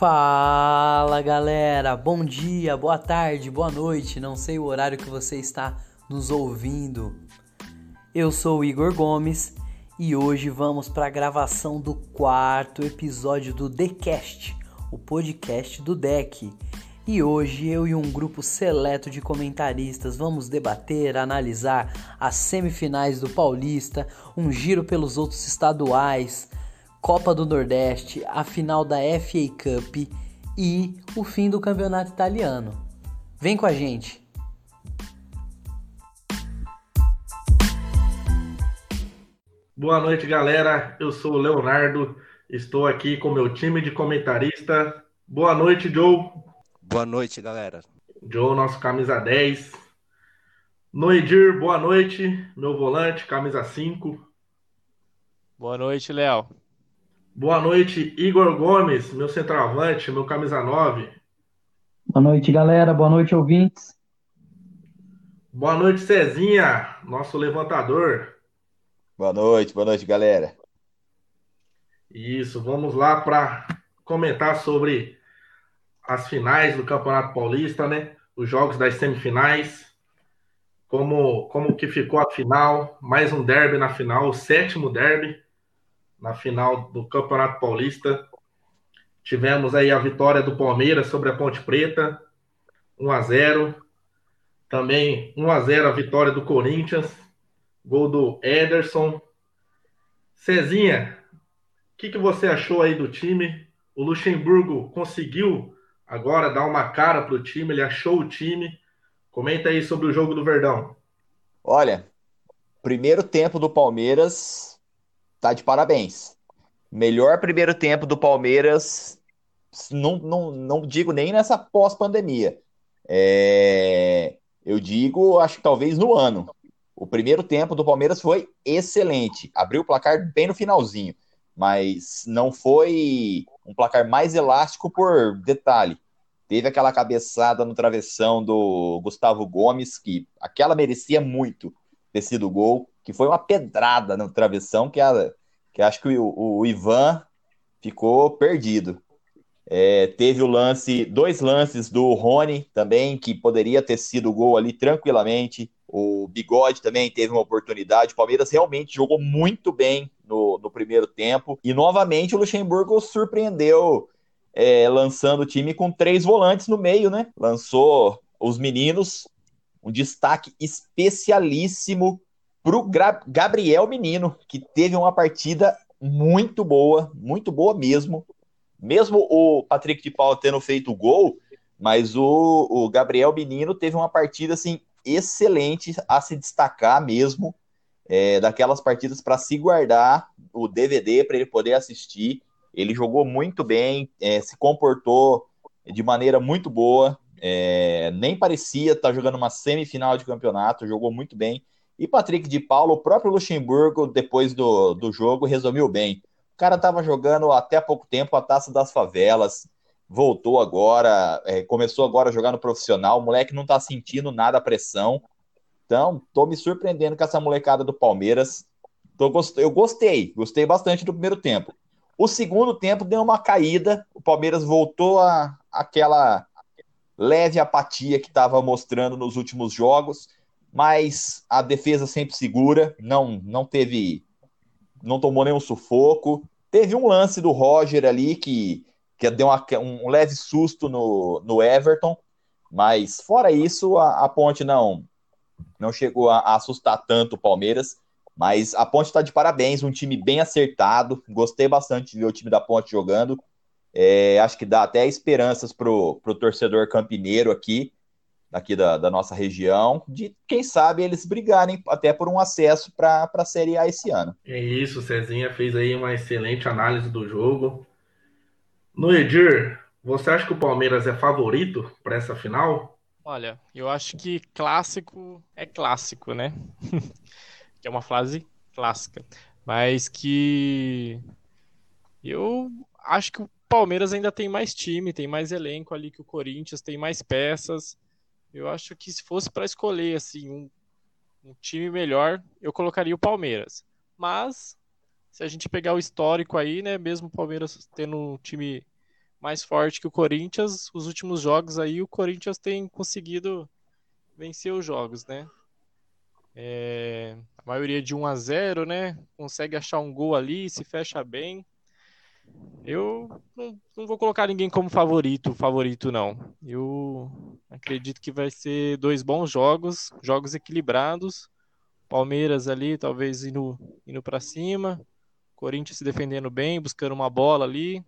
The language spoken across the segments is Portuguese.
Fala galera, bom dia, boa tarde, boa noite, não sei o horário que você está nos ouvindo. Eu sou o Igor Gomes e hoje vamos para a gravação do quarto episódio do TheCast, o podcast do Deck. E hoje eu e um grupo seleto de comentaristas vamos debater, analisar as semifinais do Paulista, um giro pelos outros estaduais Copa do Nordeste, a final da FA Cup e o fim do campeonato italiano. Vem com a gente! Boa noite, galera. Eu sou o Leonardo. Estou aqui com meu time de comentarista. Boa noite, Joe. Boa noite, galera. Joe, nosso camisa 10. Noidir, boa noite. Meu volante, camisa 5. Boa noite, Léo. Boa noite, Igor Gomes, meu centroavante, meu camisa 9. Boa noite, galera. Boa noite, ouvintes. Boa noite, Cezinha, nosso levantador. Boa noite, boa noite, galera. Isso, vamos lá para comentar sobre as finais do Campeonato Paulista, né? Os jogos das semifinais. Como, como que ficou a final, mais um derby na final, o sétimo derby na final do Campeonato Paulista. Tivemos aí a vitória do Palmeiras sobre a Ponte Preta, 1 a 0. Também 1 a 0 a vitória do Corinthians, gol do Ederson. Cezinha, o que, que você achou aí do time? O Luxemburgo conseguiu agora dar uma cara para o time, ele achou o time. Comenta aí sobre o jogo do Verdão. Olha, primeiro tempo do Palmeiras tá de parabéns. Melhor primeiro tempo do Palmeiras, não, não, não digo nem nessa pós-pandemia. É, eu digo, acho que talvez no ano. O primeiro tempo do Palmeiras foi excelente. Abriu o placar bem no finalzinho, mas não foi um placar mais elástico por detalhe. Teve aquela cabeçada no travessão do Gustavo Gomes, que aquela merecia muito ter sido gol que foi uma pedrada no travessão que, a, que acho que o, o Ivan ficou perdido. É, teve o lance, dois lances do Rony também, que poderia ter sido gol ali tranquilamente. O Bigode também teve uma oportunidade. O Palmeiras realmente jogou muito bem no, no primeiro tempo. E novamente o Luxemburgo surpreendeu, é, lançando o time com três volantes no meio, né? Lançou os meninos, um destaque especialíssimo para o Gabriel Menino, que teve uma partida muito boa, muito boa mesmo. Mesmo o Patrick de Paula tendo feito o gol, mas o, o Gabriel Menino teve uma partida assim excelente a se destacar mesmo. É, daquelas partidas para se guardar o DVD para ele poder assistir. Ele jogou muito bem, é, se comportou de maneira muito boa. É, nem parecia estar tá jogando uma semifinal de campeonato, jogou muito bem. E Patrick de Paulo, o próprio Luxemburgo, depois do, do jogo, resumiu bem. O cara estava jogando até pouco tempo a taça das favelas, voltou agora, é, começou agora a jogar no profissional. O moleque não está sentindo nada a pressão. Então, tô me surpreendendo com essa molecada do Palmeiras. Tô, eu gostei, gostei bastante do primeiro tempo. O segundo tempo deu uma caída, o Palmeiras voltou a aquela leve apatia que estava mostrando nos últimos jogos mas a defesa sempre segura, não não teve não tomou nenhum sufoco. Teve um lance do Roger ali que, que deu uma, um leve susto no, no Everton, mas fora isso, a, a Ponte não não chegou a, a, assustar tanto o Palmeiras. Mas a Ponte está de parabéns, um time bem acertado. Gostei bastante de ver o time da Ponte jogando. É, acho que dá até esperanças pro, pro torcedor campineiro aqui aqui da, da, nossa região, de quem sabe eles brigarem até por um acesso para a Série A esse ano. É isso, o Cezinha fez aí uma excelente análise do jogo. No Edir, você acha que o Palmeiras é favorito para essa final? Olha, eu acho que clássico é clássico, né? que é uma frase clássica. Mas que eu acho que o Palmeiras ainda tem mais time, tem mais elenco ali que o Corinthians, tem mais peças. Eu acho que se fosse para escolher assim um, um, time melhor, eu colocaria o Palmeiras. Mas se a gente pegar o histórico aí, né, mesmo o Palmeiras tendo um time mais forte que o Corinthians. Os últimos jogos aí, o Corinthians tem conseguido vencer os jogos, né? É, a maioria de 1 a 0, né? Consegue achar um gol ali, se fecha bem. Eu não, não, vou colocar ninguém como favorito, favorito não. Eu acredito que vai ser dois bons jogos, jogos equilibrados. Palmeiras ali, talvez indo, indo para cima. Corinthians se defendendo bem, buscando uma bola ali.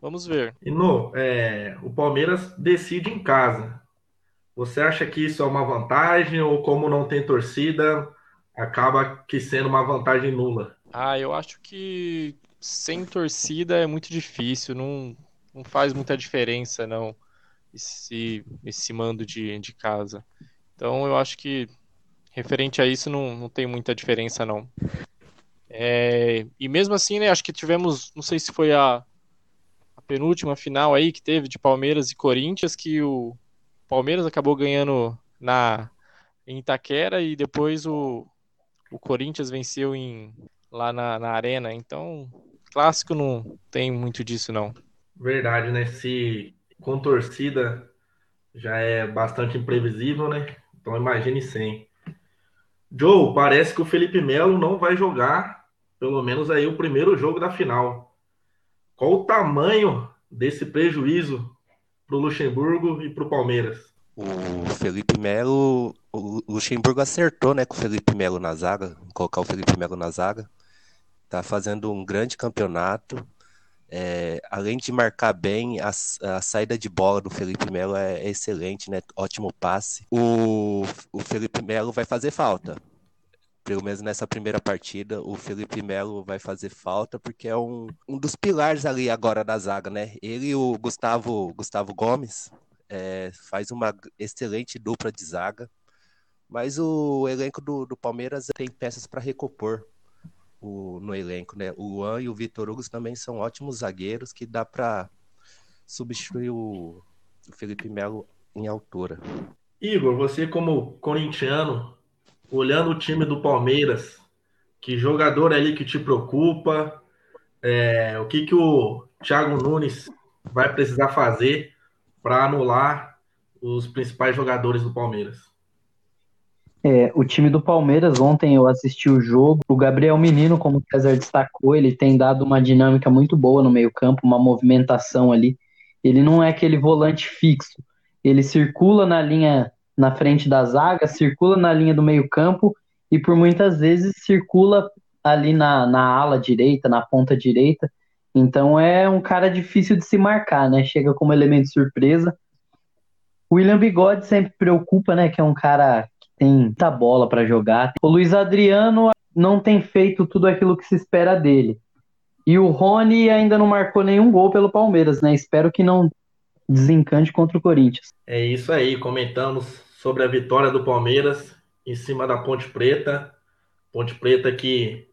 Vamos ver. E no, é, o Palmeiras decide em casa. Você acha que isso é uma vantagem ou como não tem torcida, acaba que sendo uma vantagem nula? Ah, eu acho que sem torcida é muito difícil, não, não faz muita diferença, não, esse, esse mando de, de casa. Então eu acho que referente a isso não, não tem muita diferença, não. É, e mesmo assim, né, acho que tivemos, não sei se foi a, a penúltima final aí que teve de Palmeiras e Corinthians, que o Palmeiras acabou ganhando na em Itaquera e depois o, o Corinthians venceu em, lá na, na arena. Então, clássico não tem muito disso, não. Verdade, né? Se com torcida já é bastante imprevisível, né? Então imagine sem. Joe, parece que o Felipe Melo não vai jogar, pelo menos aí, o primeiro jogo da final. Qual o tamanho desse prejuízo para o Luxemburgo e para o Palmeiras? O Felipe Melo, o Luxemburgo acertou, né, com o Felipe Melo na zaga, colocar o Felipe Melo na zaga. Tá fazendo um grande campeonato. É, além de marcar bem, a, a, saída de bola do Felipe Melo é, é, excelente, né? Ótimo passe. O, o Felipe Melo vai fazer falta. Pelo menos nessa primeira partida, o Felipe Melo vai fazer falta, porque é um, um dos pilares ali agora da zaga, né? Ele e o Gustavo, Gustavo Gomes é, faz uma excelente dupla de zaga. Mas o elenco do, do Palmeiras tem peças para recompor o, no elenco, né? O Luan e o Vitor Hugo também são ótimos zagueiros que dá para substituir o, o Felipe Melo em altura. Igor, você como corintiano, olhando o time do Palmeiras, que jogador é ali que te preocupa? É, o que, que o Thiago Nunes vai precisar fazer para anular os principais jogadores do Palmeiras? É, o time do Palmeiras, ontem eu assisti o jogo. O Gabriel Menino, como o César destacou, ele tem dado uma dinâmica muito boa no meio-campo, uma movimentação ali. Ele não é aquele volante fixo. Ele circula na linha na frente da zaga, circula na linha do meio-campo e por muitas vezes circula ali na, na ala direita, na ponta direita. Então é um cara difícil de se marcar, né? Chega como elemento surpresa. O William Bigode sempre preocupa, né? Que é um cara tem muita bola para jogar. O Luiz Adriano não tem feito tudo aquilo que se espera dele. E o Rony ainda não marcou nenhum gol pelo Palmeiras, né? Espero que não desencante contra o Corinthians. É isso aí, comentamos sobre a vitória do Palmeiras em cima da Ponte Preta. Ponte Preta que,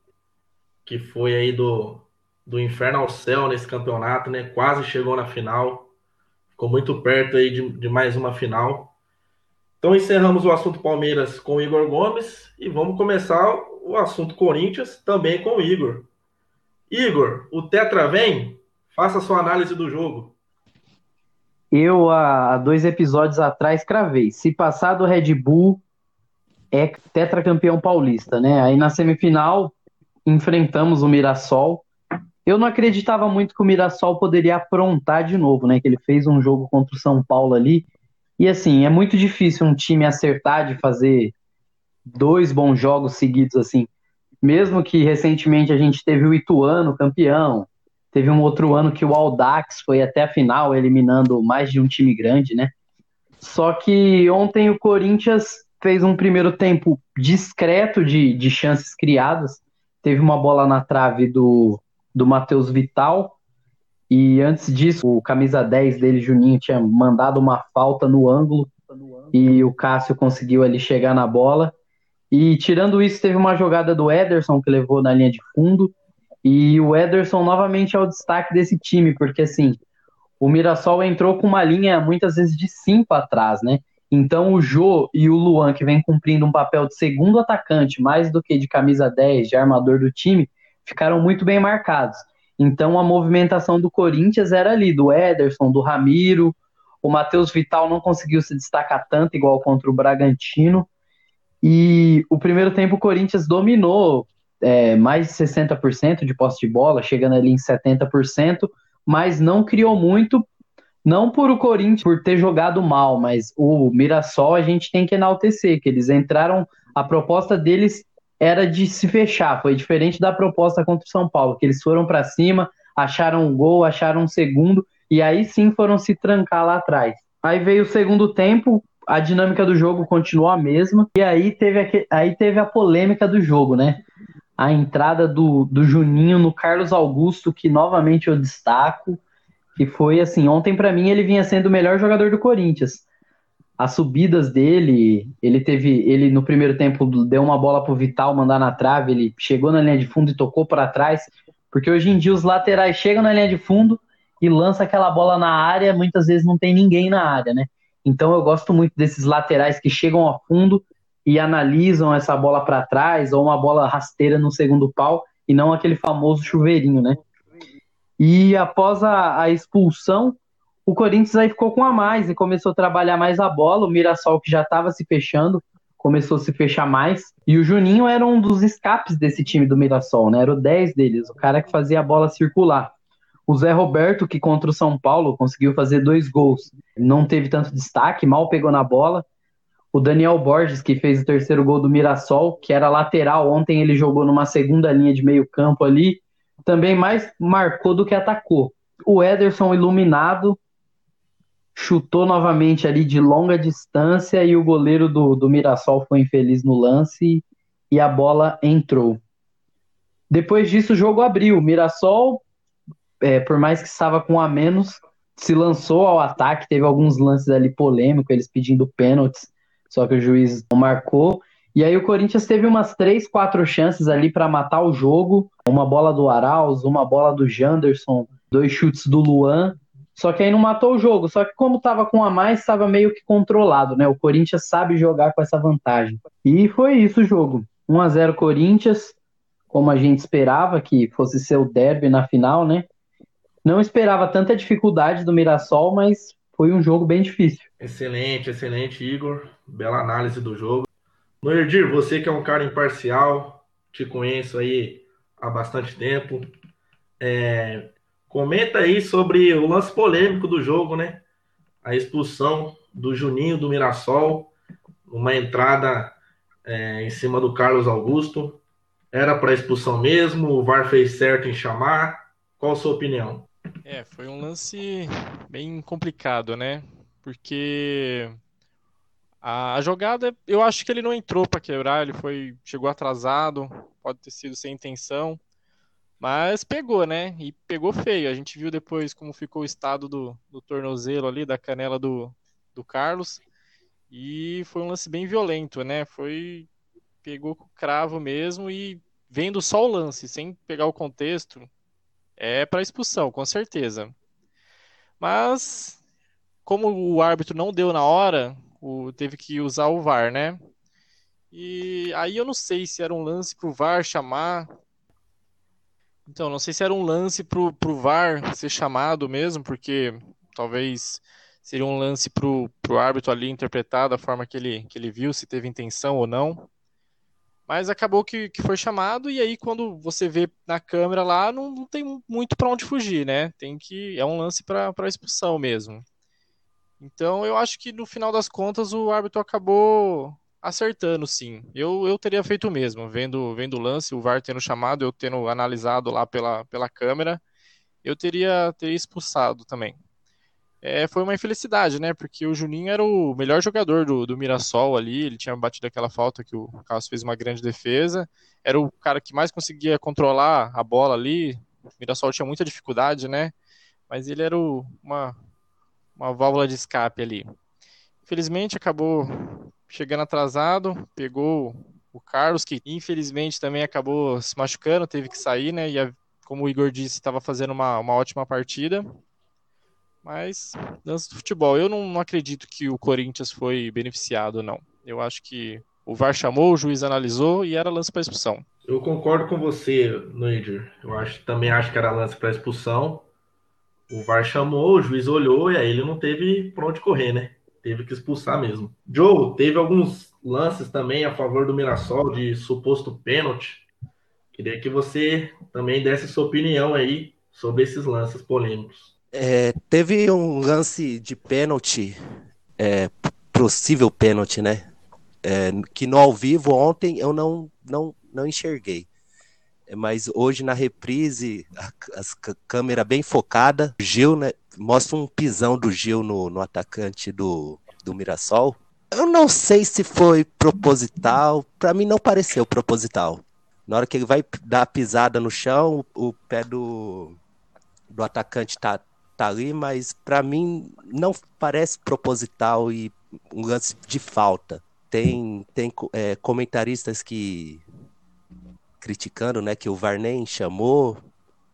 que foi aí do, do inferno ao céu nesse campeonato, né? Quase chegou na final. Ficou muito perto aí de, de mais uma final. Então encerramos o assunto Palmeiras com o Igor Gomes e vamos começar o assunto Corinthians também com o Igor. Igor, o Tetra vem? Faça sua análise do jogo. Eu, há dois episódios atrás, cravei. Se passar do Red Bull, é tetracampeão paulista, né? Aí na semifinal, enfrentamos o Mirassol. Eu não acreditava muito que o Mirassol poderia aprontar de novo, né? Que ele fez um jogo contra o São Paulo ali e assim, é muito difícil um time acertar de fazer dois bons jogos seguidos assim. Mesmo que recentemente a gente teve o Ituano campeão, teve um outro ano que o Aldax foi até a final, eliminando mais de um time grande, né? Só que ontem o Corinthians fez um primeiro tempo discreto de, de chances criadas. Teve uma bola na trave do, do Matheus Vital, e antes disso, o camisa 10 dele, Juninho, tinha mandado uma falta no ângulo e o Cássio conseguiu ali chegar na bola. E tirando isso, teve uma jogada do Ederson que levou na linha de fundo. E o Ederson novamente é o destaque desse time, porque assim, o Mirassol entrou com uma linha muitas vezes de 5 atrás, né? Então o Jô e o Luan, que vem cumprindo um papel de segundo atacante, mais do que de camisa 10, de armador do time, ficaram muito bem marcados. Então a movimentação do Corinthians era ali, do Ederson, do Ramiro. O Matheus Vital não conseguiu se destacar tanto, igual contra o Bragantino. E o primeiro tempo o Corinthians dominou é, mais de 60% de posse de bola, chegando ali em 70%, mas não criou muito, não por o Corinthians por ter jogado mal, mas o Mirassol a gente tem que enaltecer, que eles entraram, a proposta deles era de se fechar, foi diferente da proposta contra o São Paulo, que eles foram para cima, acharam um gol, acharam um segundo, e aí sim foram se trancar lá atrás. Aí veio o segundo tempo, a dinâmica do jogo continuou a mesma, e aí teve, a, aí teve a polêmica do jogo, né? A entrada do, do Juninho no Carlos Augusto, que novamente eu destaco, que foi assim, ontem para mim ele vinha sendo o melhor jogador do Corinthians. As subidas dele, ele teve, ele no primeiro tempo deu uma bola pro Vital mandar na trave, ele chegou na linha de fundo e tocou para trás, porque hoje em dia os laterais chegam na linha de fundo e lança aquela bola na área, muitas vezes não tem ninguém na área, né? Então eu gosto muito desses laterais que chegam ao fundo e analisam essa bola para trás ou uma bola rasteira no segundo pau e não aquele famoso chuveirinho, né? E após a, a expulsão, o Corinthians aí ficou com a mais e começou a trabalhar mais a bola. O Mirassol, que já estava se fechando, começou a se fechar mais. E o Juninho era um dos escapes desse time do Mirassol, né? Era o 10 deles, o cara que fazia a bola circular. O Zé Roberto, que contra o São Paulo conseguiu fazer dois gols, não teve tanto destaque, mal pegou na bola. O Daniel Borges, que fez o terceiro gol do Mirassol, que era lateral, ontem ele jogou numa segunda linha de meio campo ali, também mais marcou do que atacou. O Ederson iluminado, chutou novamente ali de longa distância e o goleiro do, do Mirassol foi infeliz no lance e a bola entrou. Depois disso o jogo abriu. O Mirassol é, por mais que estava com a menos, se lançou ao ataque, teve alguns lances ali polêmicos, eles pedindo pênaltis, só que o juiz não marcou. E aí o Corinthians teve umas três, quatro chances ali para matar o jogo, uma bola do Arauz, uma bola do Janderson, dois chutes do Luan, só que aí não matou o jogo. Só que como estava com a mais, estava meio que controlado, né? O Corinthians sabe jogar com essa vantagem. E foi isso o jogo. 1 a 0 Corinthians, como a gente esperava que fosse ser o derby na final, né? Não esperava tanta dificuldade do Mirassol, mas foi um jogo bem difícil. Excelente, excelente, Igor. Bela análise do jogo. Noerdir, você que é um cara imparcial, te conheço aí há bastante tempo. É, comenta aí sobre o lance polêmico do jogo, né? A expulsão do Juninho do Mirassol, uma entrada é, em cima do Carlos Augusto. Era para expulsão mesmo, o VAR fez certo em chamar. Qual a sua opinião? É, foi um lance bem complicado, né? Porque a, jogada, eu acho que ele não entrou para quebrar, ele foi chegou atrasado, pode ter sido sem intenção, mas pegou, né? E pegou feio. A gente viu depois como ficou o estado do, do tornozelo ali, da canela do, do Carlos. E foi um lance bem violento, né? Foi. Pegou com o cravo mesmo e vendo só o lance, sem pegar o contexto, é para expulsão, com certeza. Mas, como o árbitro não deu na hora, o, teve que usar o VAR, né? E aí eu não sei se era um lance pro VAR chamar. Então, não sei se era um lance pro, pro VAR ser chamado mesmo, porque talvez seria um lance pro, pro árbitro ali interpretar da forma que ele, que ele viu, se teve intenção ou não. Mas acabou que, que foi chamado, e aí quando você vê na câmera lá, não, não tem muito para onde fugir, né? Tem que. É um lance para expulsão mesmo. Então eu acho que no final das contas o árbitro acabou acertando, sim. Eu, eu teria feito o mesmo, vendo, vendo o lance, o VAR tendo chamado, eu tendo analisado lá pela, pela câmera, eu teria, teria expulsado também é, foi uma infelicidade, né? Porque o Juninho era o melhor jogador do, do Mirassol ali, ele tinha batido aquela falta que o Carlos fez uma grande defesa, era o cara que mais conseguia controlar a bola ali, o Mirassol tinha muita dificuldade, né? Mas ele era o, uma, uma válvula de escape ali. Infelizmente acabou chegando atrasado, pegou o Carlos, que infelizmente também acabou se machucando, teve que sair, né? E a, como o Igor disse, estava fazendo uma, uma ótima partida. Mas, lance do futebol, eu não, não acredito que o Corinthians foi beneficiado, não. Eu acho que O VAR chamou, o juiz analisou e era lance para expulsão. Eu concordo com você, Noidir. Eu acho, também acho que era lance para expulsão. O VAR chamou, o juiz olhou e aí ele não teve pra onde correr, né? Teve que expulsar mesmo. Joe, teve alguns lances também a favor do Mirassol de suposto pênalti. Queria que você também desse sua opinião aí sobre esses lances polêmicos. É, teve um lance de pênalti, é, possível pênalti, né? É, que no ao vivo ontem eu não, não, não enxerguei. É, mas hoje na reprise, a, a câmera bem focada, Gil, né? Mostra um pisão do Gil no, no atacante do, do Mirassol. Eu não sei se foi proposital, para mim não pareceu proposital. Na hora que ele vai dar a pisada no chão, o, pé do, do atacante tá, tá ali, mas para mim não parece proposital e um lance de falta. Tem, tem é, comentaristas que criticando, né, que o VAR nem chamou,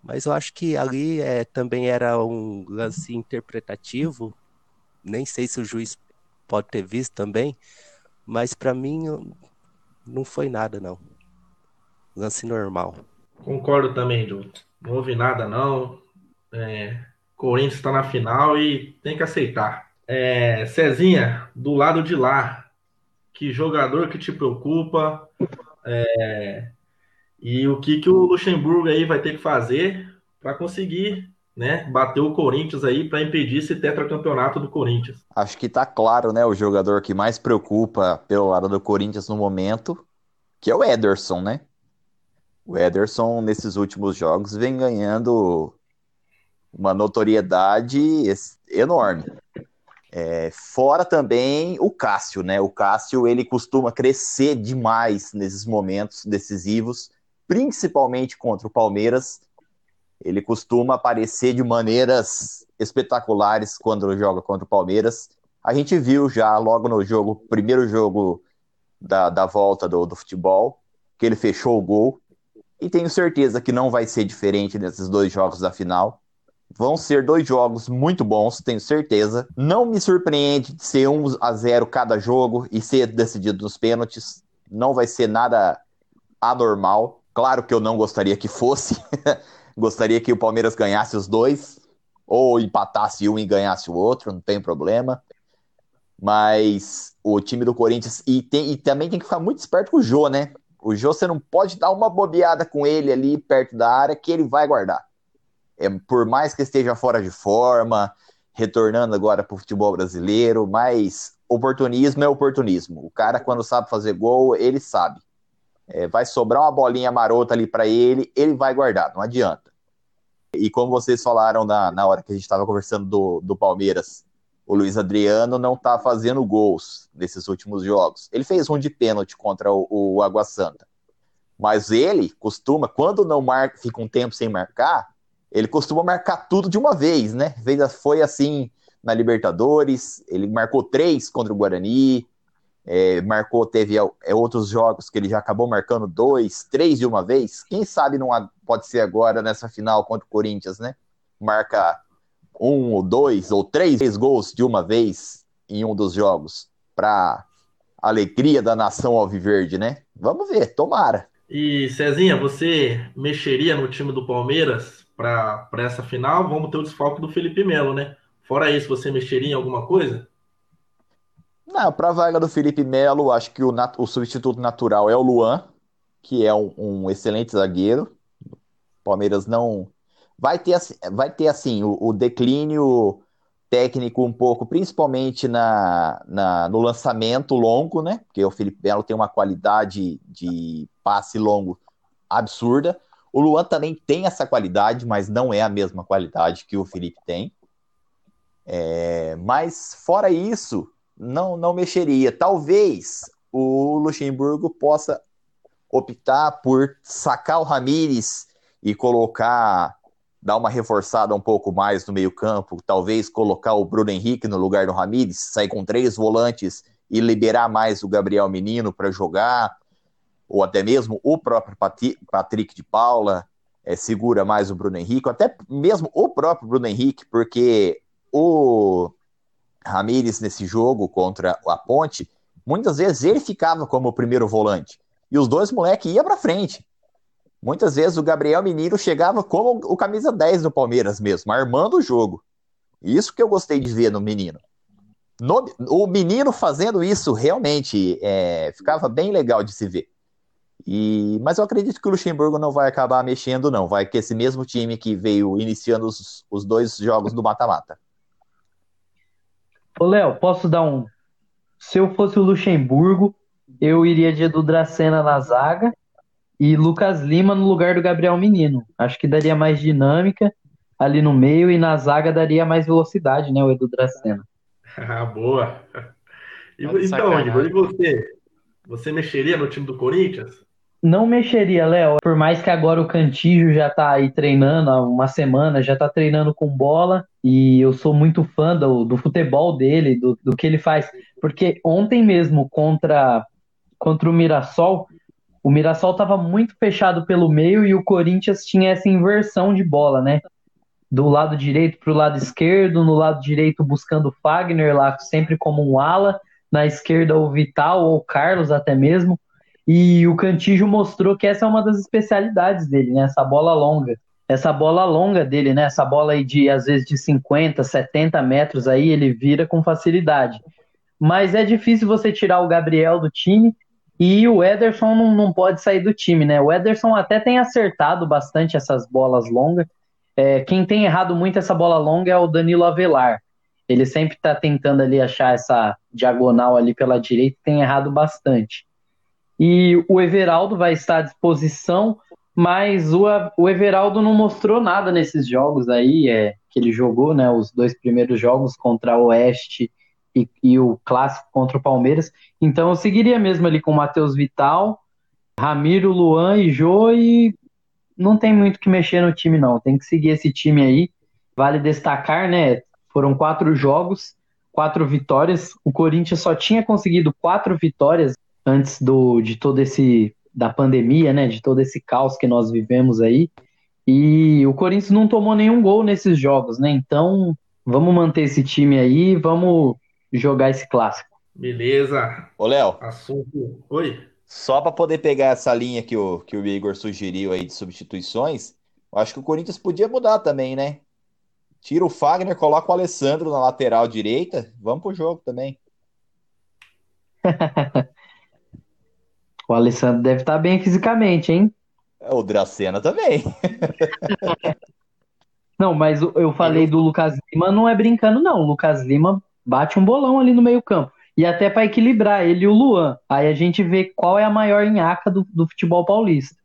mas eu acho que ali é, também era um lance interpretativo. Nem sei se o juiz pode ter visto também, mas para mim não foi nada não. Lance normal. Concordo também, Dudu. Não houve nada, não. É, Corinthians está na final e tem que aceitar. É, Cezinha, do lado de lá, que jogador que te preocupa? É, e o que, que o Luxemburgo aí vai ter que fazer para conseguir né, bater o Corinthians aí para impedir esse tetracampeonato do Corinthians? Acho que tá claro, né, o jogador que mais preocupa pelo lado do Corinthians no momento, que é o Ederson, né? O Ederson, nesses últimos jogos, vem ganhando uma notoriedade enorme. É, fora também o Cássio, né? O Cássio ele costuma crescer demais nesses momentos decisivos, principalmente contra o Palmeiras. Ele costuma aparecer de maneiras espetaculares quando joga contra o Palmeiras. A gente viu já logo no jogo, primeiro jogo da, da volta do, do futebol, que ele fechou o gol e tenho certeza que não vai ser diferente nesses dois jogos da final. Vão ser dois jogos muito bons, tenho certeza. Não me surpreende de ser 1 a 0 cada jogo e ser decidido nos pênaltis. Não vai ser nada anormal. Claro que eu não gostaria que fosse. gostaria que o Palmeiras ganhasse os dois, ou empatasse um e ganhasse o outro, não tem problema. Mas o time do Corinthians. E, tem, e também tem que ficar muito esperto com o Jô, né? O Jô, você não pode dar uma bobeada com ele ali perto da área que ele vai guardar. É, por mais que esteja fora de forma, retornando agora para o futebol brasileiro, mas oportunismo é oportunismo. O cara, quando sabe fazer gol, ele sabe. É, vai sobrar uma bolinha marota ali para ele, ele vai guardar, não adianta. E como vocês falaram na, na hora que a gente estava conversando do, do Palmeiras, o Luiz Adriano não está fazendo gols nesses últimos jogos. Ele fez um de pênalti contra o, o Água Santa. Mas ele costuma, quando não marca, fica um tempo sem marcar, ele costuma marcar tudo de uma vez, né? Foi assim na Libertadores, ele marcou três contra o Guarani, é, marcou, teve é, outros jogos que ele já acabou marcando dois, três de uma vez. Quem sabe não pode ser agora nessa final contra o Corinthians, né? Marca um ou dois ou três gols de uma vez em um dos jogos para alegria da nação alviverde, né? Vamos ver, tomara. E Cezinha, você mexeria no time do Palmeiras para essa final? Vamos ter o desfalque do Felipe Melo, né? Fora isso, você mexeria em alguma coisa? Não, para a vaga do Felipe Melo, acho que o, o, substituto natural é o Luan, que é um, um excelente zagueiro. Palmeiras não vai ter, vai ter assim, o, o declínio técnico um pouco, principalmente na, na, no lançamento longo, né? Porque o Felipe Melo tem uma qualidade de passe longo absurda. O Luan também tem essa qualidade, mas não é a mesma qualidade que o Felipe tem. É, mas fora isso, não, não mexeria. Talvez o Luxemburgo possa optar por sacar o Ramires e colocar dar uma reforçada um pouco mais no meio-campo, talvez colocar o Bruno Henrique no lugar do Ramires, sair com três volantes e liberar mais o Gabriel Menino para jogar, ou até mesmo o próprio Patrick de Paula é, segura mais o Bruno Henrique, até mesmo o próprio Bruno Henrique, porque o Ramires nesse jogo contra a Ponte muitas vezes ele ficava como o primeiro volante. E os dois moleques iam para frente. Muitas vezes o Gabriel Menino chegava como o camisa 10 do Palmeiras mesmo, armando o jogo. Isso que eu gostei de ver no menino. No, o menino fazendo isso realmente é, ficava bem legal de se ver. E, mas eu acredito que o Luxemburgo não vai acabar mexendo, não. Vai que esse mesmo time que veio iniciando os, os dois jogos do mata-mata. Ô, Léo, posso dar um. Se eu fosse o Luxemburgo, eu iria de Edu Dracena na zaga e Lucas Lima no lugar do Gabriel Menino. Acho que daria mais dinâmica ali no meio e na zaga daria mais velocidade, né, o Edu Dracena. Ah, boa. E, então, Igor, e você? Você mexeria no time do Corinthians? Não mexeria, Léo. Por mais que agora o Cantillo já tá aí treinando há uma semana, já tá treinando com bola, e eu sou muito fã do, do futebol dele, do, do que ele faz. Porque ontem mesmo, contra, contra o Mirassol, o Mirassol estava muito fechado pelo meio e o Corinthians tinha essa inversão de bola, né? do lado direito para o lado esquerdo, no lado direito buscando o Fagner lá sempre como um ala, na esquerda o Vital ou o Carlos até mesmo. E o Cantijo mostrou que essa é uma das especialidades dele, né? Essa bola longa. Essa bola longa dele, né? Essa bola aí de às vezes de 50, 70 metros aí, ele vira com facilidade. Mas é difícil você tirar o Gabriel do time e o Ederson não, não pode sair do time, né? O Ederson até tem acertado bastante essas bolas longas, é, quem tem errado muito essa bola longa é o Danilo Avelar. Ele sempre está tentando ali achar essa diagonal ali pela direita, tem errado bastante. E o Everaldo vai estar à disposição, mas o, o Everaldo não mostrou nada nesses jogos aí, é, que ele jogou, né? Os dois primeiros jogos contra o Oeste e, e o clássico contra o Palmeiras. Então eu seguiria mesmo ali com o Matheus Vital, Ramiro, Luan e Jô e não tem muito que mexer no time, não. Tem que seguir esse time aí. Vale destacar, né? Foram quatro jogos, quatro vitórias. O Corinthians só tinha conseguido quatro vitórias antes do, de todo esse da pandemia, né? De todo esse caos que nós vivemos aí. E o Corinthians não tomou nenhum gol nesses jogos, né? Então, vamos manter esse time aí, vamos jogar esse clássico. Beleza. Ô, Léo. Assunto. Oi. Só para poder pegar essa linha que o, que o Igor sugeriu aí de substituições, eu acho que o Corinthians podia mudar também, né? Tira o Fagner, coloca o Alessandro na lateral direita, vamos pro jogo também. o Alessandro deve estar tá bem fisicamente, hein? É, o Dracena também. não, mas eu falei do Lucas Lima, não é brincando, não. O Lucas Lima bate um bolão ali no meio-campo e até para equilibrar ele e o Luan. Aí a gente vê qual é a maior nhaca do, do futebol paulista.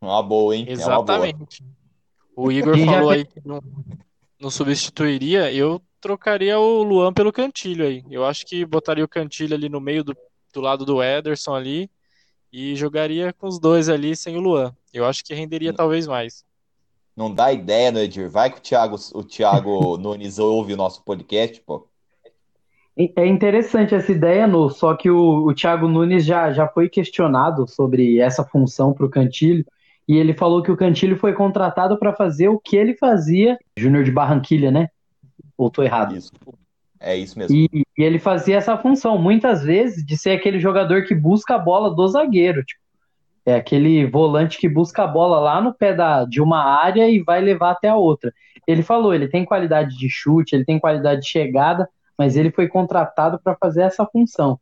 Uma boa, hein? Exatamente. É o Igor falou aí que não, não substituiria, eu trocaria o Luan pelo Cantilho aí. Eu acho que botaria o Cantilho ali no meio do, do lado do Ederson ali e jogaria com os dois ali sem o Luan. Eu acho que renderia não, talvez mais. Não dá ideia, né, Edir? Vai que o Thiago, o Thiago Nunes ouve o nosso podcast, pô. É interessante essa ideia, no só que o, o Thiago Nunes já, já foi questionado sobre essa função para o Cantilho, e ele falou que o Cantilho foi contratado para fazer o que ele fazia, Júnior de Barranquilha, né? Ou tô errado? Isso. É isso mesmo. E, e, ele fazia essa função, muitas vezes, de ser aquele jogador que busca a bola do zagueiro. Tipo, é aquele volante que busca a bola lá no pé da, de uma área e vai levar até a outra. Ele falou, ele tem qualidade de chute, ele tem qualidade de chegada, mas ele foi contratado para fazer essa função.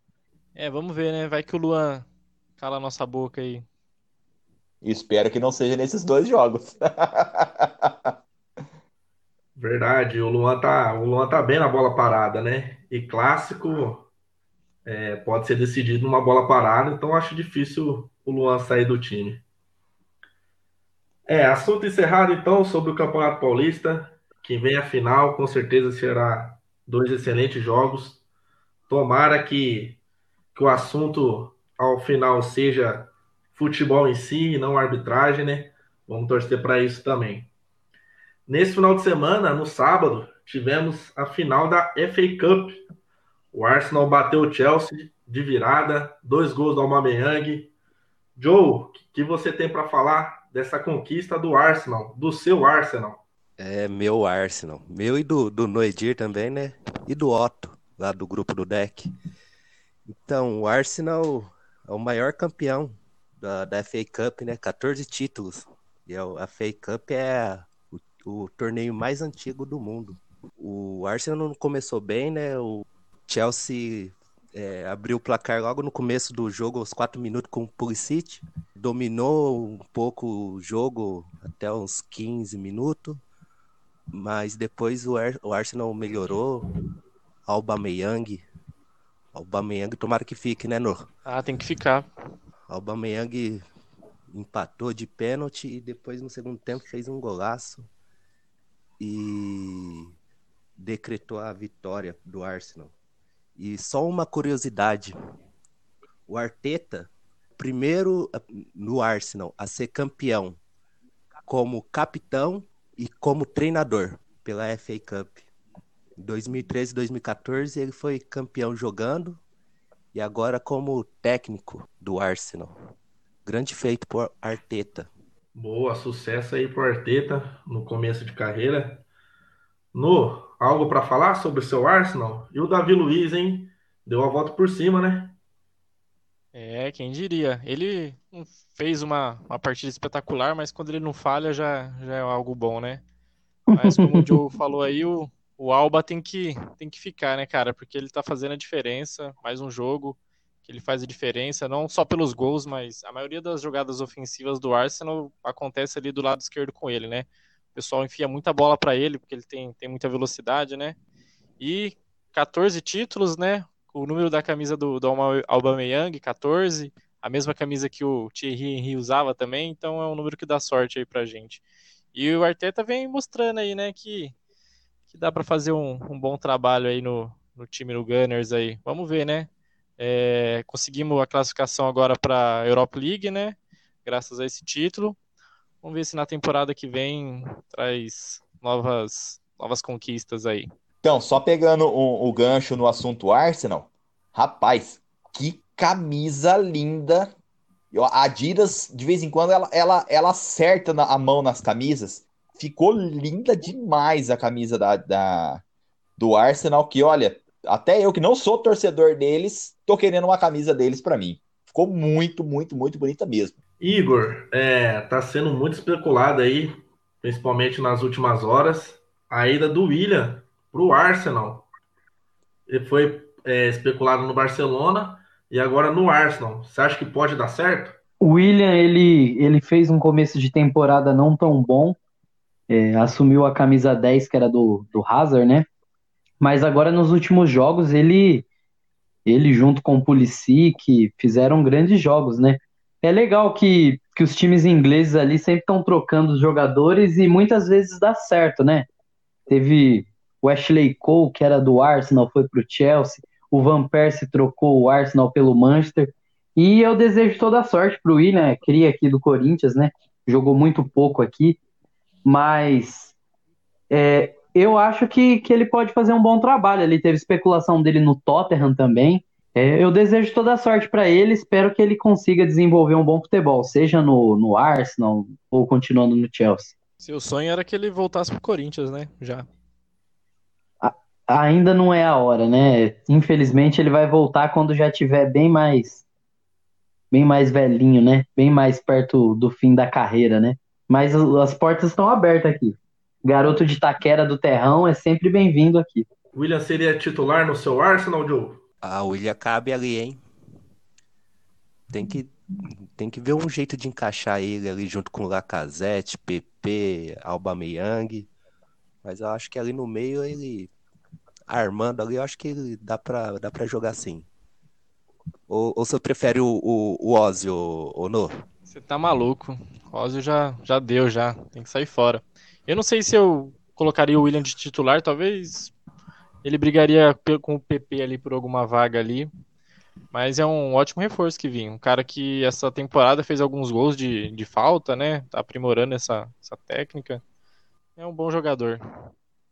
É, vamos ver, né? Vai que o Luan cala a nossa boca aí. Espero que não seja nesses dois jogos. Verdade, o Luan tá, o Luan tá bem na bola parada, né? E clássico é, pode ser decidido numa bola parada, então acho difícil o Luan sair do time. É, assunto encerrado então sobre o Campeonato Paulista. Quem vem à final com certeza será dois excelentes jogos. Tomara que, que o assunto ao final seja futebol em si e não arbitragem, né? Vamos torcer para isso também. Nesse final de semana, no sábado, tivemos a final da FA Cup. O Arsenal bateu o Chelsea de virada, dois gols do Aubameyang. Joe, o que você tem para falar dessa conquista do Arsenal, do seu Arsenal? É meu Arsenal. Meu e do, do Noedir também, né? E do Otto, lá do grupo do deck. Então, o Arsenal é o maior campeão da, da FA Cup, né? 14 títulos. E é a FA Cup é o, torneio mais antigo do mundo. O Arsenal não começou bem, né? O Chelsea é, abriu o placar logo no começo do jogo, aos 4 minutos, com o Pulisic. Dominou um pouco o jogo até uns 15 minutos. Mas depois o, Ar o Arsenal melhorou. Aubameyang. Aubameyang, tomara que fique, né, Nor? Ah, tem que ficar. Aubameyang empatou de pênalti e depois no segundo tempo fez um golaço e decretou a vitória do Arsenal. E só uma curiosidade: o Arteta, primeiro no Arsenal a ser campeão como capitão e como treinador pela FA Cup. Em 2013 e 2014 ele foi campeão jogando e agora como técnico do Arsenal. Grande feito por Arteta. Boa, sucesso aí pro Arteta no começo de carreira. No, algo para falar sobre o seu Arsenal? E o Davi Luiz, hein? Deu a volta por cima, né? É, quem diria. Ele fez uma, uma partida espetacular, mas quando ele não falha já, já é algo bom, né? Mas como o Joe falou aí, o, o Alba tem que, tem que ficar, né, cara? Porque ele tá fazendo a diferença. Mais um jogo ele faz a diferença, não só pelos gols, mas a maioria das jogadas ofensivas do Arsenal acontece ali do lado esquerdo com ele, né? O pessoal enfia muita bola para ele, porque ele tem, tem muita velocidade, né? E 14 títulos, né? O número da camisa do, do Aubameyang, 14. A mesma camisa que o Thierry Henry usava também, então é um número que dá sorte aí pra gente. E o Arteta vem mostrando aí, né, que, que dá para fazer um, um, bom trabalho aí no, no time no Gunners aí. Vamos ver, né? É, conseguimos a classificação agora para Europa League, né? Graças a esse título. Vamos ver se na temporada que vem traz novas, novas conquistas aí. Então, só pegando o, o gancho no assunto Arsenal, rapaz, que camisa linda. A Adidas, de vez em quando, ela, ela, ela acerta a mão nas camisas. Ficou linda demais a camisa da, da, do Arsenal, que olha, até eu que não sou torcedor deles, tô querendo uma camisa deles para mim. Ficou muito, muito, muito bonita mesmo. Igor, é, tá sendo muito especulado aí, principalmente nas últimas horas, a ida do William pro Arsenal. Ele foi é, especulado no Barcelona e agora no Arsenal. Você acha que pode dar certo? O William, ele, ele fez um começo de temporada não tão bom, é, assumiu a camisa 10, que era do, do Hazard, né? Mas agora nos últimos jogos ele ele junto com o Pulisic fizeram grandes jogos, né? é legal que, que os times ingleses ali sempre estão trocando os jogadores e muitas vezes dá certo, né? Teve o Ashley Cole, que era do Arsenal, foi para o Chelsea. O Van Persie trocou o Arsenal pelo Manchester. E eu desejo toda a sorte para o William, cria aqui do Corinthians, né? Jogou muito pouco aqui, mas é, eu acho que, que ele pode fazer um bom trabalho. Ele teve especulação dele no Tottenham também. É, eu desejo toda a sorte para ele, espero que ele consiga desenvolver um bom futebol, seja no, no Arsenal ou continuando no Chelsea. Seu sonho era que ele voltasse pro Corinthians, né? Já. A, ainda não é a hora, né? Infelizmente ele vai voltar quando já tiver bem mais bem mais velhinho, né? Bem mais perto do fim da carreira, né? Mas as portas estão abertas aqui. Garoto de Taquera do Terrão é sempre bem-vindo aqui. William seria titular no seu Arsenal, Joe? A William cabe ali, hein? Tem que, tem que ver um jeito de encaixar ele ali junto com Lacazette, PP, Aubameyang. Mas eu acho que ali no meio ele armando ali, eu acho que ele dá pra, dá pra jogar sim. Ou, ou você prefere o, o, o Ozzy, ou No? Você tá maluco. O Ozzy já, já deu, já. Tem que sair fora. Eu não sei se eu colocaria o William de titular, talvez ele brigaria com o PP ali por alguma vaga ali. Mas é um ótimo reforço que vinha. Um cara que essa temporada fez alguns gols de, de falta, né? Tá aprimorando essa, essa técnica. É um bom jogador.